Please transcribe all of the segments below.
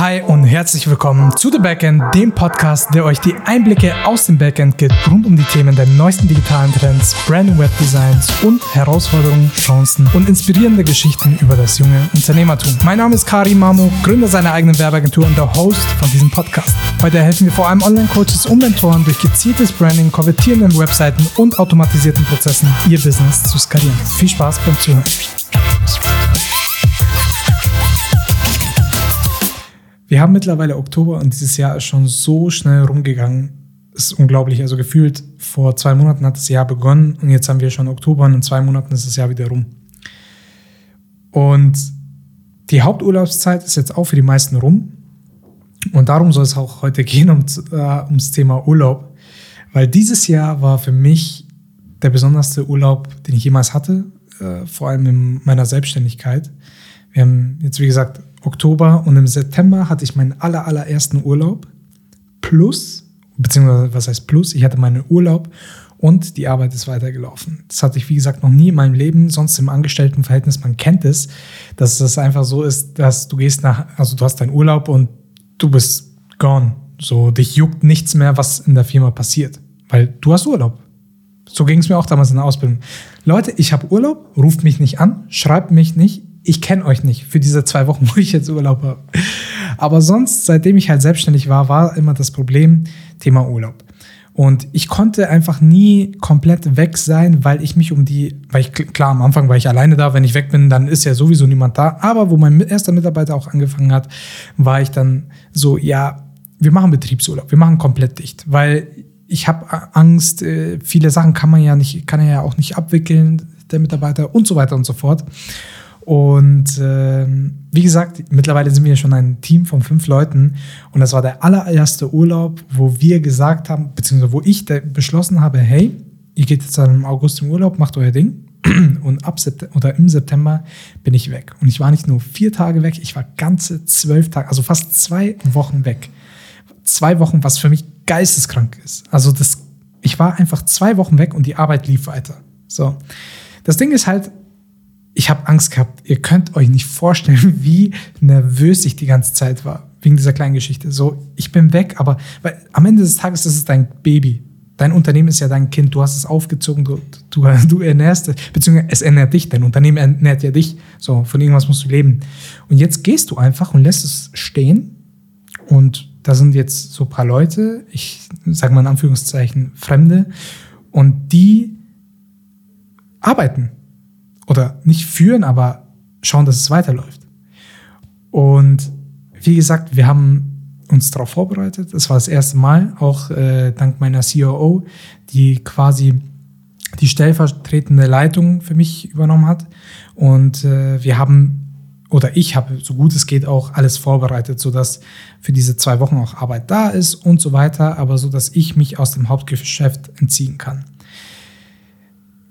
Hi und herzlich willkommen zu The Backend, dem Podcast, der euch die Einblicke aus dem Backend gibt rund um die Themen der neuesten digitalen Trends, Brand- und Webdesigns und Herausforderungen, Chancen und inspirierende Geschichten über das junge Unternehmertum. Mein Name ist Karim Mamo, Gründer seiner eigenen Werbeagentur und der Host von diesem Podcast. Heute helfen wir vor allem Online-Coaches und Mentoren durch gezieltes Branding, konvertierenden Webseiten und automatisierten Prozessen ihr Business zu skalieren. Viel Spaß beim Zuhören. Wir haben mittlerweile Oktober und dieses Jahr ist schon so schnell rumgegangen. Ist unglaublich. Also gefühlt vor zwei Monaten hat das Jahr begonnen und jetzt haben wir schon Oktober und in zwei Monaten ist das Jahr wieder rum. Und die Haupturlaubszeit ist jetzt auch für die meisten rum. Und darum soll es auch heute gehen, um, äh, ums Thema Urlaub. Weil dieses Jahr war für mich der besonderste Urlaub, den ich jemals hatte, äh, vor allem in meiner Selbstständigkeit. Wir haben jetzt, wie gesagt, Oktober und im September hatte ich meinen aller, allerersten Urlaub. Plus, beziehungsweise was heißt plus, ich hatte meinen Urlaub und die Arbeit ist weitergelaufen. Das hatte ich, wie gesagt, noch nie in meinem Leben, sonst im Angestelltenverhältnis. Man kennt es, dass es einfach so ist, dass du gehst nach, also du hast deinen Urlaub und du bist gone. So, dich juckt nichts mehr, was in der Firma passiert, weil du hast Urlaub. So ging es mir auch damals in der Ausbildung. Leute, ich habe Urlaub, ruft mich nicht an, schreibt mich nicht, ich kenne euch nicht für diese zwei Wochen, wo ich jetzt Urlaub habe. Aber sonst, seitdem ich halt selbstständig war, war immer das Problem Thema Urlaub. Und ich konnte einfach nie komplett weg sein, weil ich mich um die, weil ich, klar, am Anfang war ich alleine da, wenn ich weg bin, dann ist ja sowieso niemand da. Aber wo mein erster Mitarbeiter auch angefangen hat, war ich dann so, ja, wir machen Betriebsurlaub, wir machen komplett dicht, weil ich habe Angst, äh, viele Sachen kann man ja nicht, kann er ja auch nicht abwickeln, der Mitarbeiter und so weiter und so fort. Und ähm, wie gesagt, mittlerweile sind wir schon ein Team von fünf Leuten. Und das war der allererste Urlaub, wo wir gesagt haben, beziehungsweise wo ich beschlossen habe, hey, ihr geht jetzt im August im Urlaub, macht euer Ding. Und ab September, oder im September bin ich weg. Und ich war nicht nur vier Tage weg, ich war ganze zwölf Tage, also fast zwei Wochen weg. Zwei Wochen, was für mich geisteskrank ist. Also das, ich war einfach zwei Wochen weg und die Arbeit lief weiter. So. Das Ding ist halt, ich habe Angst gehabt. Ihr könnt euch nicht vorstellen, wie nervös ich die ganze Zeit war wegen dieser kleinen Geschichte. So, ich bin weg, aber weil am Ende des Tages ist es dein Baby. Dein Unternehmen ist ja dein Kind. Du hast es aufgezogen, du, du, du ernährst es, beziehungsweise es ernährt dich. Dein Unternehmen ernährt ja dich. So, von irgendwas musst du leben. Und jetzt gehst du einfach und lässt es stehen. Und da sind jetzt so ein paar Leute, ich sage mal in Anführungszeichen Fremde, und die arbeiten oder nicht führen, aber schauen, dass es weiterläuft. Und wie gesagt, wir haben uns darauf vorbereitet. Es war das erste Mal, auch äh, dank meiner COO, die quasi die stellvertretende Leitung für mich übernommen hat. Und äh, wir haben, oder ich habe, so gut es geht, auch alles vorbereitet, sodass für diese zwei Wochen auch Arbeit da ist und so weiter, aber so, dass ich mich aus dem Hauptgeschäft entziehen kann.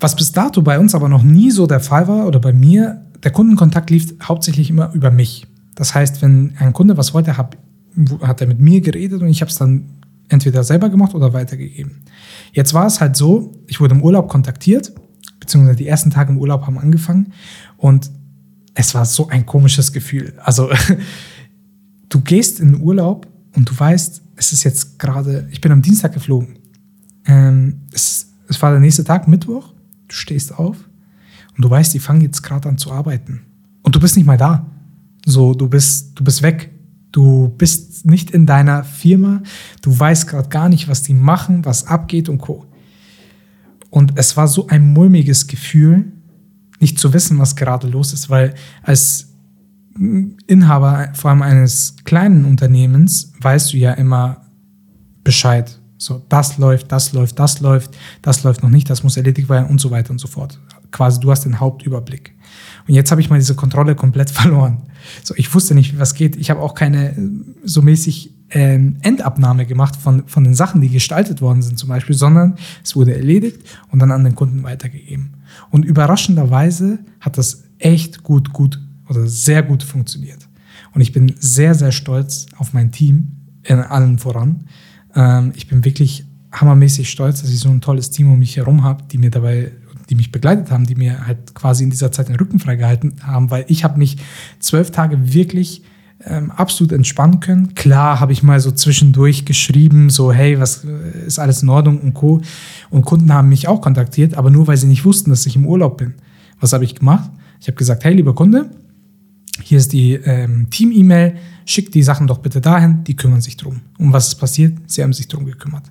Was bis dato bei uns aber noch nie so der Fall war oder bei mir, der Kundenkontakt lief hauptsächlich immer über mich. Das heißt, wenn ein Kunde was wollte, hab, hat er mit mir geredet und ich habe es dann entweder selber gemacht oder weitergegeben. Jetzt war es halt so, ich wurde im Urlaub kontaktiert, beziehungsweise die ersten Tage im Urlaub haben angefangen und es war so ein komisches Gefühl. Also du gehst in den Urlaub und du weißt, es ist jetzt gerade, ich bin am Dienstag geflogen. Ähm, es, es war der nächste Tag, Mittwoch. Du stehst auf und du weißt, die fangen jetzt gerade an zu arbeiten. Und du bist nicht mal da. So, du bist, du bist weg. Du bist nicht in deiner Firma. Du weißt gerade gar nicht, was die machen, was abgeht und Co. Und es war so ein mulmiges Gefühl, nicht zu wissen, was gerade los ist, weil als Inhaber vor allem eines kleinen Unternehmens weißt du ja immer Bescheid. So, das läuft, das läuft, das läuft, das läuft noch nicht, das muss erledigt werden und so weiter und so fort. Quasi, du hast den Hauptüberblick. Und jetzt habe ich mal diese Kontrolle komplett verloren. So, ich wusste nicht, was geht. Ich habe auch keine äh, so mäßig ähm, Endabnahme gemacht von, von den Sachen, die gestaltet worden sind zum Beispiel, sondern es wurde erledigt und dann an den Kunden weitergegeben. Und überraschenderweise hat das echt gut, gut oder sehr gut funktioniert. Und ich bin sehr, sehr stolz auf mein Team in allen voran, ähm, ich bin wirklich hammermäßig stolz, dass ich so ein tolles Team um mich herum habe, die mir dabei, die mich begleitet haben, die mir halt quasi in dieser Zeit den Rücken freigehalten haben, weil ich habe mich zwölf Tage wirklich ähm, absolut entspannen können. Klar habe ich mal so zwischendurch geschrieben, so hey, was äh, ist alles in Ordnung und Co. Und Kunden haben mich auch kontaktiert, aber nur weil sie nicht wussten, dass ich im Urlaub bin. Was habe ich gemacht? Ich habe gesagt, hey, lieber Kunde, hier ist die ähm, Team-E-Mail, schick die Sachen doch bitte dahin, die kümmern sich drum. Und was ist passiert? Sie haben sich drum gekümmert.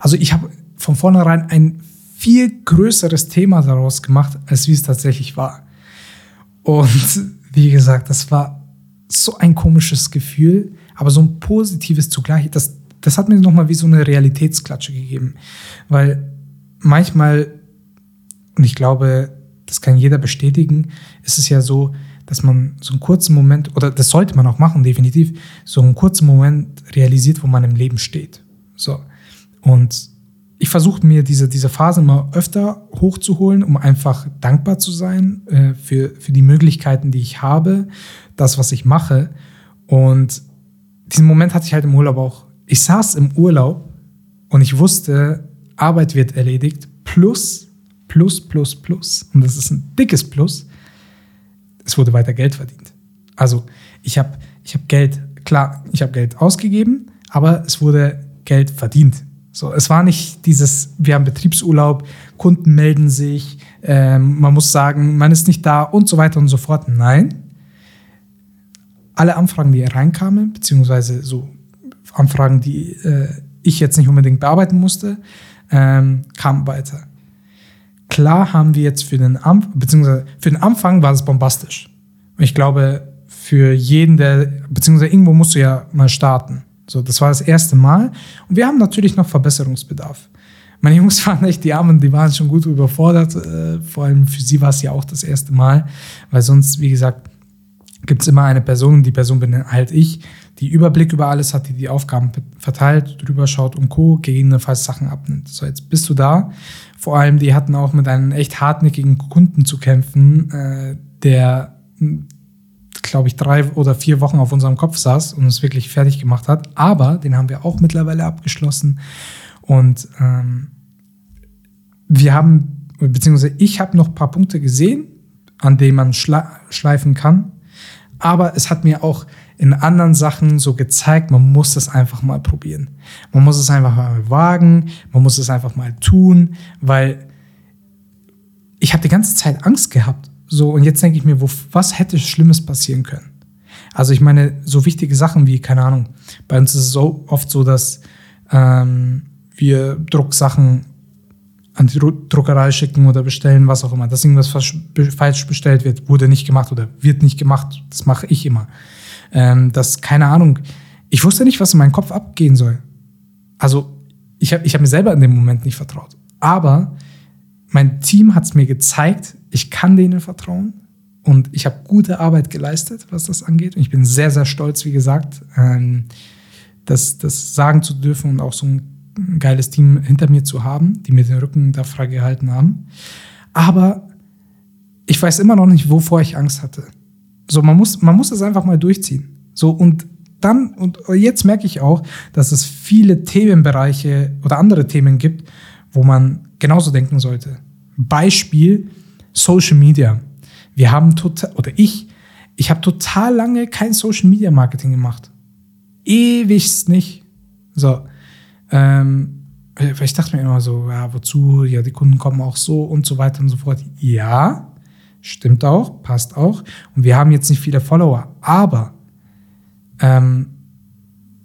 Also ich habe von vornherein ein viel größeres Thema daraus gemacht, als wie es tatsächlich war. Und wie gesagt, das war so ein komisches Gefühl, aber so ein positives zugleich. Das, das hat mir nochmal wie so eine Realitätsklatsche gegeben. Weil manchmal, und ich glaube, das kann jeder bestätigen, ist es ja so, dass man so einen kurzen Moment, oder das sollte man auch machen, definitiv, so einen kurzen Moment realisiert, wo man im Leben steht. So. Und ich versuche mir diese, diese Phase mal öfter hochzuholen, um einfach dankbar zu sein äh, für, für die Möglichkeiten, die ich habe, das, was ich mache. Und diesen Moment hatte ich halt im Urlaub auch. Ich saß im Urlaub und ich wusste, Arbeit wird erledigt, plus, plus, plus, plus. Und das ist ein dickes Plus es wurde weiter Geld verdient. Also ich habe ich hab Geld, klar, ich habe Geld ausgegeben, aber es wurde Geld verdient. So, es war nicht dieses, wir haben Betriebsurlaub, Kunden melden sich, ähm, man muss sagen, man ist nicht da und so weiter und so fort. Nein. Alle Anfragen, die reinkamen, beziehungsweise so Anfragen, die äh, ich jetzt nicht unbedingt bearbeiten musste, ähm, kamen weiter. Klar haben wir jetzt für den, Anfang, beziehungsweise für den Anfang war es bombastisch. ich glaube, für jeden, der, beziehungsweise irgendwo musst du ja mal starten. So, das war das erste Mal. Und wir haben natürlich noch Verbesserungsbedarf. Meine Jungs waren echt die Armen, die waren schon gut überfordert. Äh, vor allem für sie war es ja auch das erste Mal, weil sonst, wie gesagt, gibt es immer eine Person, die Person bin halt ich, die Überblick über alles hat, die die Aufgaben verteilt, drüber schaut und Co., gegebenenfalls Sachen abnimmt. So, jetzt bist du da. Vor allem, die hatten auch mit einem echt hartnäckigen Kunden zu kämpfen, äh, der, glaube ich, drei oder vier Wochen auf unserem Kopf saß und uns wirklich fertig gemacht hat. Aber den haben wir auch mittlerweile abgeschlossen. Und ähm, wir haben, beziehungsweise ich habe noch ein paar Punkte gesehen, an denen man schleifen kann. Aber es hat mir auch in anderen Sachen so gezeigt, man muss das einfach mal probieren. Man muss es einfach mal wagen, man muss es einfach mal tun, weil ich habe die ganze Zeit Angst gehabt. So, und jetzt denke ich mir, wo, was hätte Schlimmes passieren können? Also ich meine, so wichtige Sachen wie, keine Ahnung, bei uns ist es so oft so, dass ähm, wir Drucksachen an die Druckerei schicken oder bestellen, was auch immer, dass irgendwas falsch bestellt wird, wurde nicht gemacht oder wird nicht gemacht. Das mache ich immer. Ähm, dass, keine Ahnung, ich wusste nicht, was in meinem Kopf abgehen soll. Also, ich habe ich hab mir selber in dem Moment nicht vertraut. Aber mein Team hat es mir gezeigt, ich kann denen vertrauen und ich habe gute Arbeit geleistet, was das angeht. Und ich bin sehr, sehr stolz, wie gesagt, ähm, das, das sagen zu dürfen und auch so ein geiles Team hinter mir zu haben, die mir den Rücken da freigehalten haben. Aber ich weiß immer noch nicht, wovor ich Angst hatte. So, man muss, man muss es einfach mal durchziehen. So, und dann, und jetzt merke ich auch, dass es viele Themenbereiche oder andere Themen gibt, wo man genauso denken sollte. Beispiel Social Media. Wir haben total, oder ich, ich habe total lange kein Social Media Marketing gemacht. Ewigst nicht. So, ähm, ich dachte mir immer so, ja, wozu? Ja, die Kunden kommen auch so und so weiter und so fort. Ja, stimmt auch, passt auch. Und wir haben jetzt nicht viele Follower, aber ähm,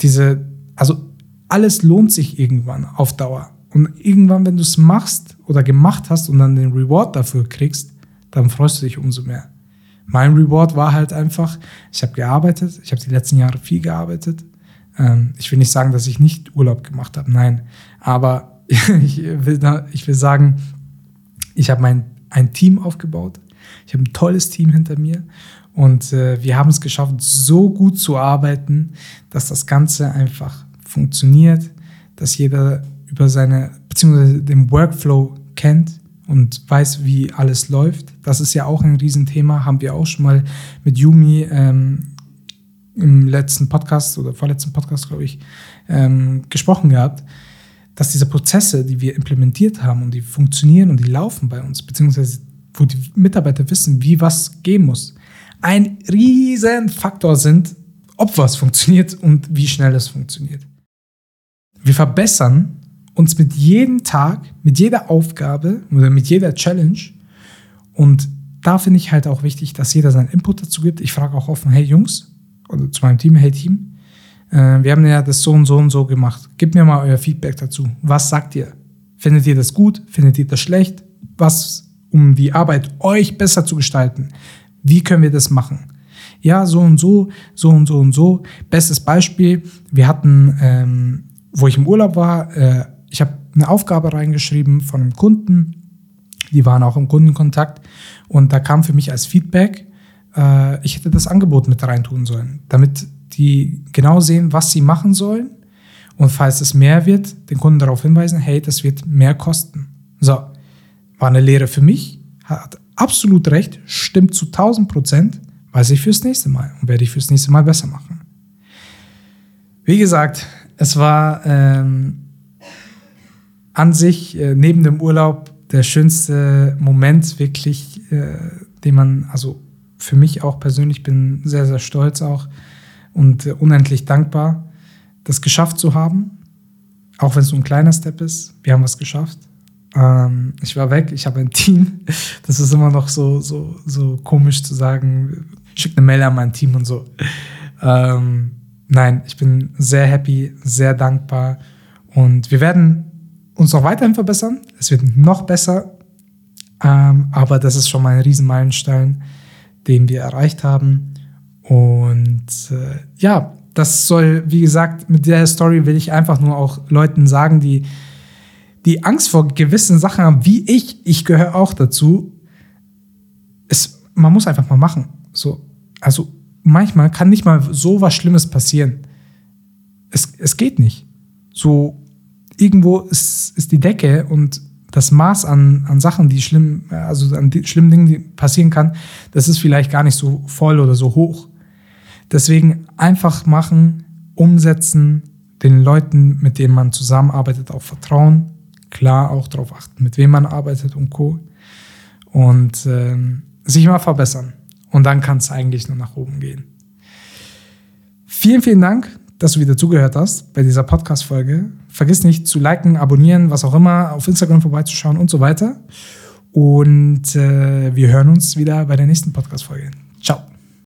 diese, also alles lohnt sich irgendwann auf Dauer. Und irgendwann, wenn du es machst oder gemacht hast und dann den Reward dafür kriegst, dann freust du dich umso mehr. Mein Reward war halt einfach, ich habe gearbeitet, ich habe die letzten Jahre viel gearbeitet ähm, ich will nicht sagen, dass ich nicht Urlaub gemacht habe, nein. Aber ich will, ich will sagen, ich habe mein, ein Team aufgebaut. Ich habe ein tolles Team hinter mir. Und äh, wir haben es geschafft, so gut zu arbeiten, dass das Ganze einfach funktioniert, dass jeder über seine, beziehungsweise den Workflow kennt und weiß, wie alles läuft. Das ist ja auch ein Riesenthema, haben wir auch schon mal mit Yumi ähm, im letzten Podcast oder vorletzten Podcast, glaube ich, ähm, gesprochen gehabt, dass diese Prozesse, die wir implementiert haben und die funktionieren und die laufen bei uns, beziehungsweise wo die Mitarbeiter wissen, wie was gehen muss, ein riesen Faktor sind, ob was funktioniert und wie schnell es funktioniert. Wir verbessern uns mit jedem Tag, mit jeder Aufgabe oder mit jeder Challenge. Und da finde ich halt auch wichtig, dass jeder seinen Input dazu gibt. Ich frage auch offen, hey Jungs, oder zu meinem Team, hey Team, äh, wir haben ja das so und so und so gemacht. Gebt mir mal euer Feedback dazu. Was sagt ihr? Findet ihr das gut? Findet ihr das schlecht? Was, um die Arbeit euch besser zu gestalten? Wie können wir das machen? Ja, so und so, so und so und so. Bestes Beispiel, wir hatten, ähm, wo ich im Urlaub war, äh, ich habe eine Aufgabe reingeschrieben von einem Kunden, die waren auch im Kundenkontakt und da kam für mich als Feedback, äh, ich hätte das Angebot mit reintun sollen, damit die genau sehen, was sie machen sollen und falls es mehr wird, den Kunden darauf hinweisen, hey, das wird mehr kosten. So, war eine Lehre für mich, hat absolut recht, stimmt zu 1000 Prozent, weiß ich fürs nächste Mal und werde ich fürs nächste Mal besser machen. Wie gesagt, es war ähm, an sich äh, neben dem Urlaub der schönste Moment wirklich, äh, den man, also für mich auch persönlich bin sehr, sehr stolz auch und äh, unendlich dankbar, das geschafft zu haben. Auch wenn es so ein kleiner Step ist. Wir haben was geschafft. Ähm, ich war weg, ich habe ein Team. Das ist immer noch so, so, so komisch zu sagen. Schick eine Mail an mein Team und so. Ähm, nein, ich bin sehr happy, sehr dankbar. Und wir werden uns noch weiterhin verbessern. Es wird noch besser. Ähm, aber das ist schon mal ein Riesenmeilenstein, den wir erreicht haben. Und äh, ja, das soll, wie gesagt, mit der Story will ich einfach nur auch Leuten sagen, die, die Angst vor gewissen Sachen haben, wie ich, ich gehöre auch dazu. Es, man muss einfach mal machen. So, also manchmal kann nicht mal so was Schlimmes passieren. Es, es geht nicht. So, irgendwo ist, ist die Decke und das Maß an, an Sachen, die schlimm, also an die schlimmen Dingen, die passieren kann, das ist vielleicht gar nicht so voll oder so hoch. Deswegen einfach machen, umsetzen, den Leuten, mit denen man zusammenarbeitet, auch vertrauen. Klar auch darauf achten, mit wem man arbeitet und Co. Und äh, sich mal verbessern. Und dann kann es eigentlich nur nach oben gehen. Vielen, vielen Dank dass du wieder zugehört hast bei dieser Podcast-Folge. Vergiss nicht zu liken, abonnieren, was auch immer, auf Instagram vorbeizuschauen und so weiter. Und äh, wir hören uns wieder bei der nächsten Podcast-Folge.